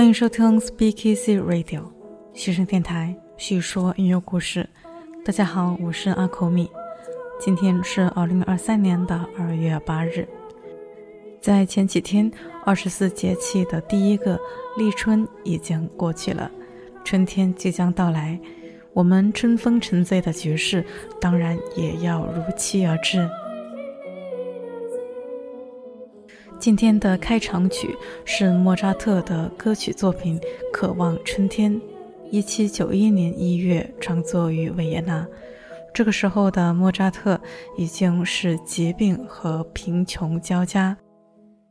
欢迎收听 Speak Easy Radio 学生电台，叙说音乐故事。大家好，我是阿口米。今天是二零二三年的二月八日。在前几天，二十四节气的第一个立春已经过去了，春天即将到来。我们春风沉醉的爵士，当然也要如期而至。今天的开场曲是莫扎特的歌曲作品《渴望春天》，一七九一年一月创作于维也纳。这个时候的莫扎特已经是疾病和贫穷交加。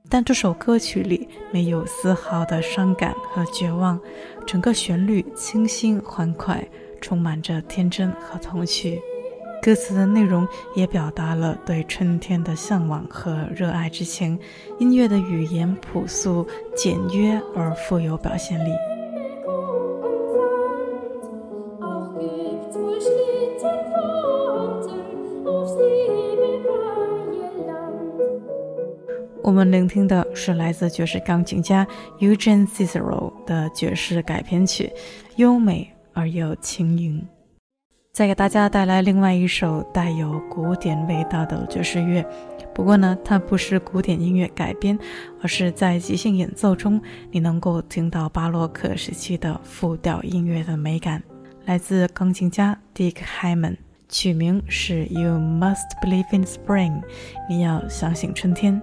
但这首歌曲里没有丝毫的伤感和绝望，整个旋律清新欢快，充满着天真和童趣。歌词的内容也表达了对春天的向往和热爱之情。音乐的语言朴素、简约而富有表现力。我们聆听的是来自爵士钢琴家 Eugene Cicero 的爵士改编曲，优美而又轻盈。再给大家带来另外一首带有古典味道的爵士乐，不过呢，它不是古典音乐改编，而是在即兴演奏中，你能够听到巴洛克时期的复调音乐的美感。来自钢琴家 Dick Hyman，取名是 You Must Believe in Spring，你要相信春天。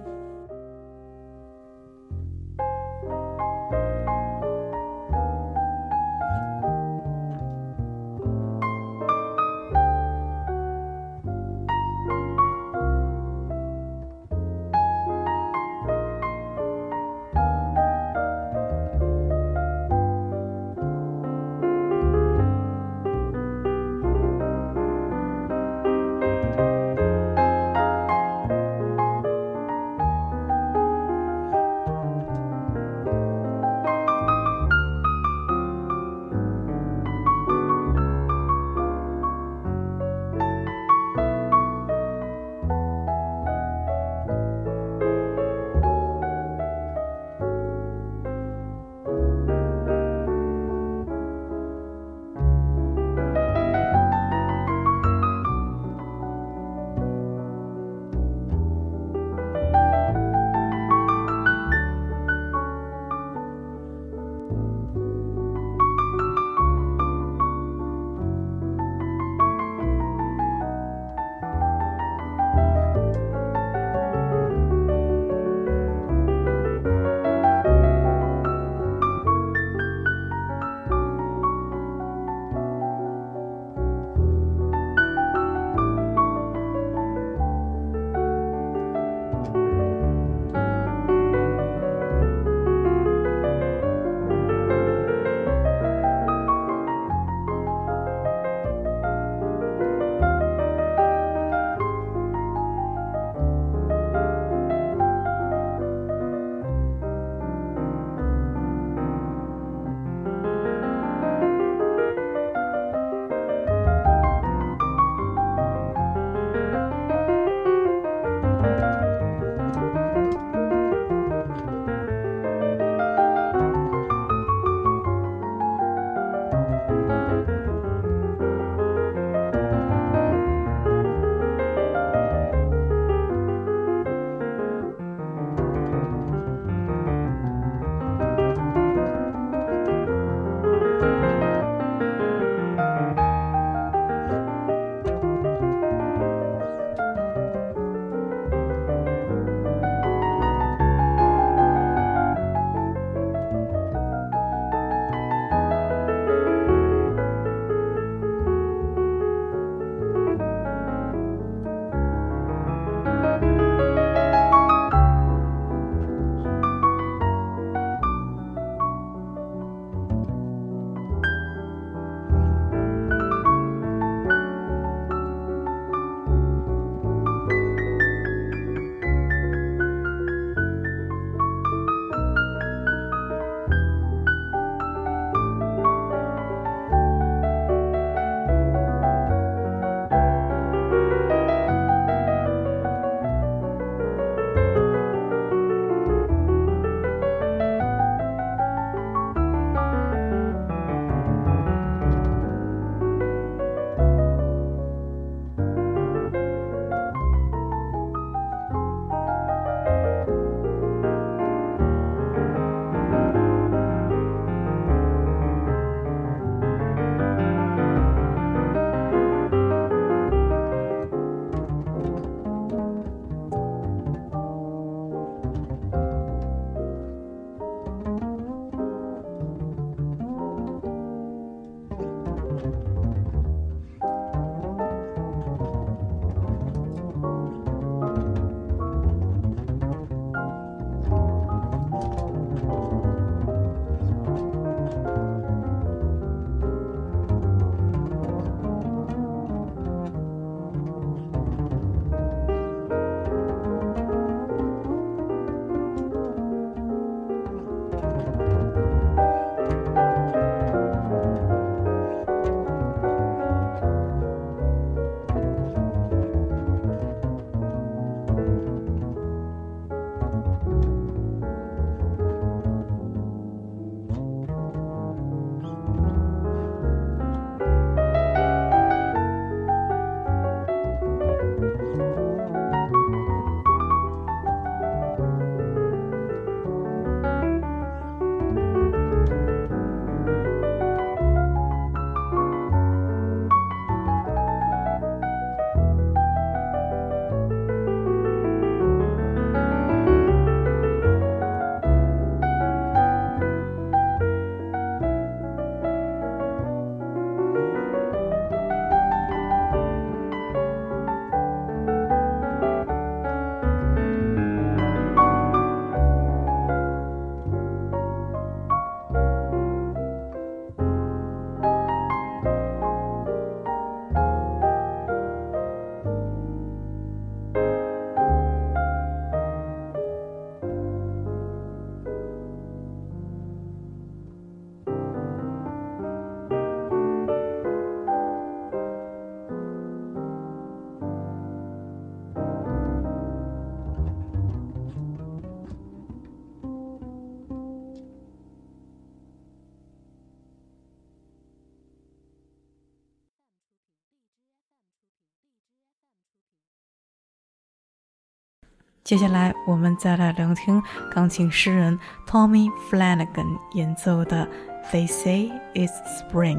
接下来，我们再来聆听钢琴诗人 Tommy Flanagan 演奏的《They Say It's Spring》。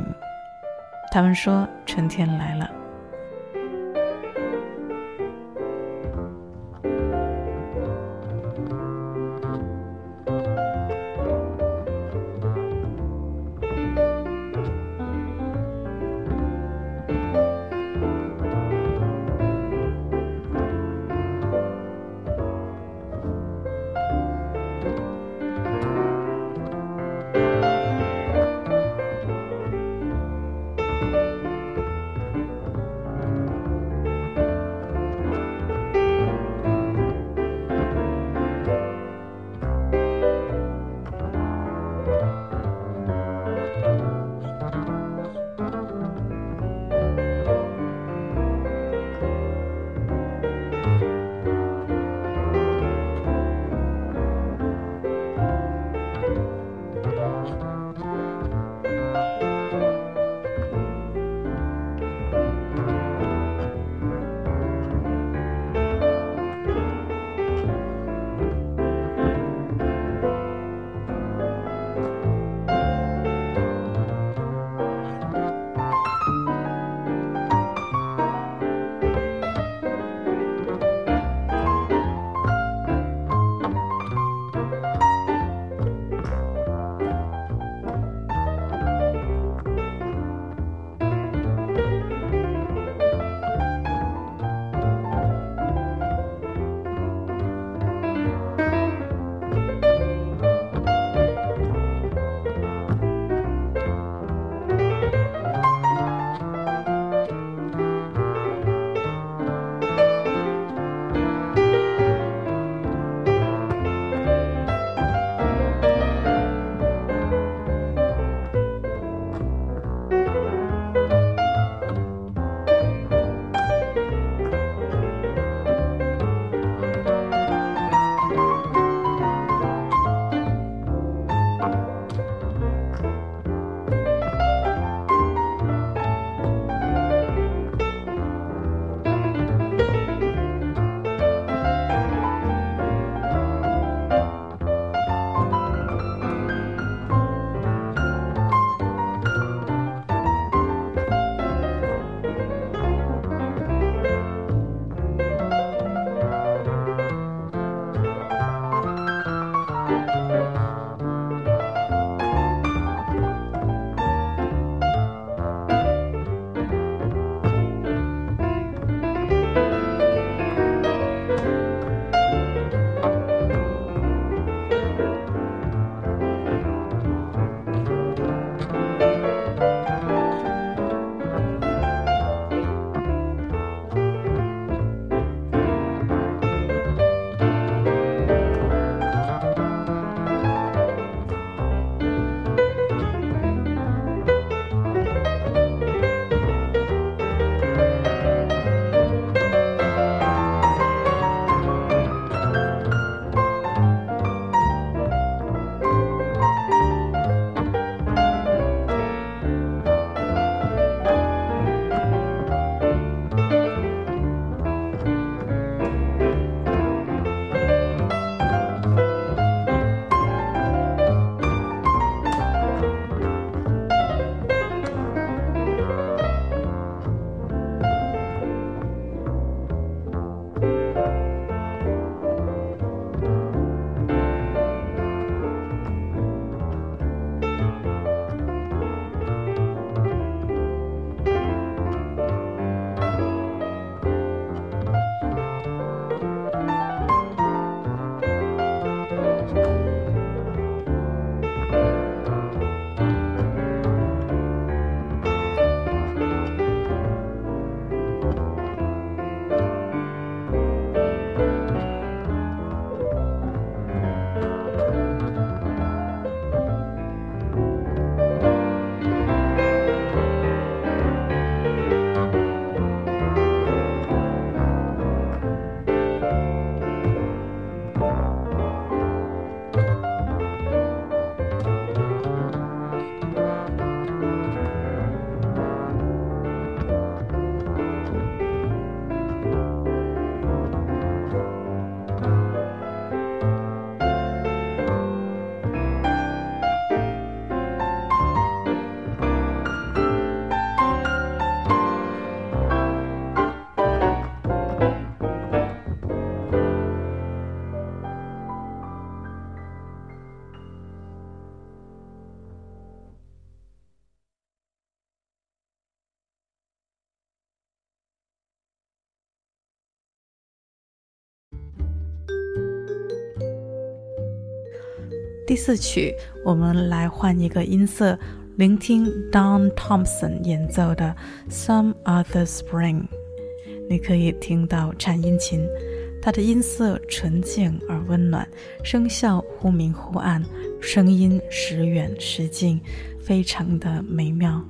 他们说春天来了。第四曲，我们来换一个音色，聆听 Don Thompson 演奏的《Some Other Spring》。你可以听到颤音琴，它的音色纯净而温暖，声效忽明忽暗，声音时远时近，非常的美妙。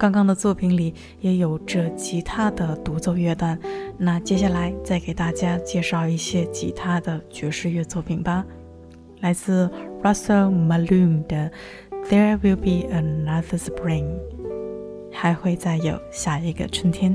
刚刚的作品里也有着吉他的独奏乐段，那接下来再给大家介绍一些吉他的爵士乐作品吧。来自 Russell Malone 的《There Will Be Another Spring》，还会再有下一个春天。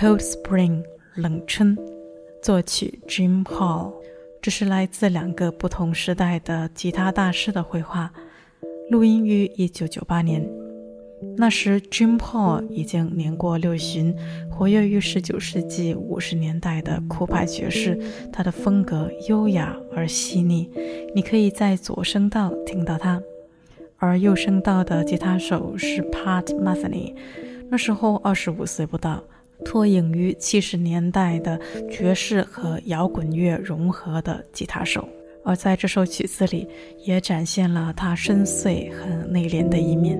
Cold Spring 冷春，作曲 Jim Hall，这是来自两个不同时代的吉他大师的绘画，录音于1998年。那时，Jim Hall 已经年过六旬，活跃于19世纪50年代的酷派爵士。他的风格优雅而细腻，你可以在左声道听到他，而右声道的吉他手是 Pat Metheny，那时候二十五岁不到。脱颖于七十年代的爵士和摇滚乐融合的吉他手，而在这首曲子里，也展现了他深邃和内敛的一面。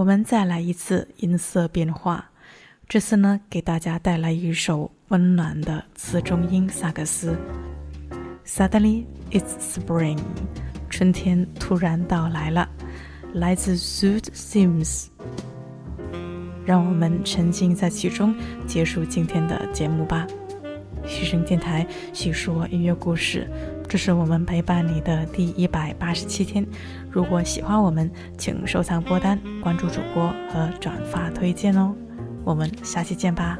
我们再来一次音色变化，这次呢，给大家带来一首温暖的次中音萨克斯。Suddenly it's spring，春天突然到来了，来自 Suit Sims。让我们沉浸在其中，结束今天的节目吧。嘘声电台叙说音乐故事，这是我们陪伴你的第一百八十七天。如果喜欢我们，请收藏播单、关注主播和转发推荐哦。我们下期见吧。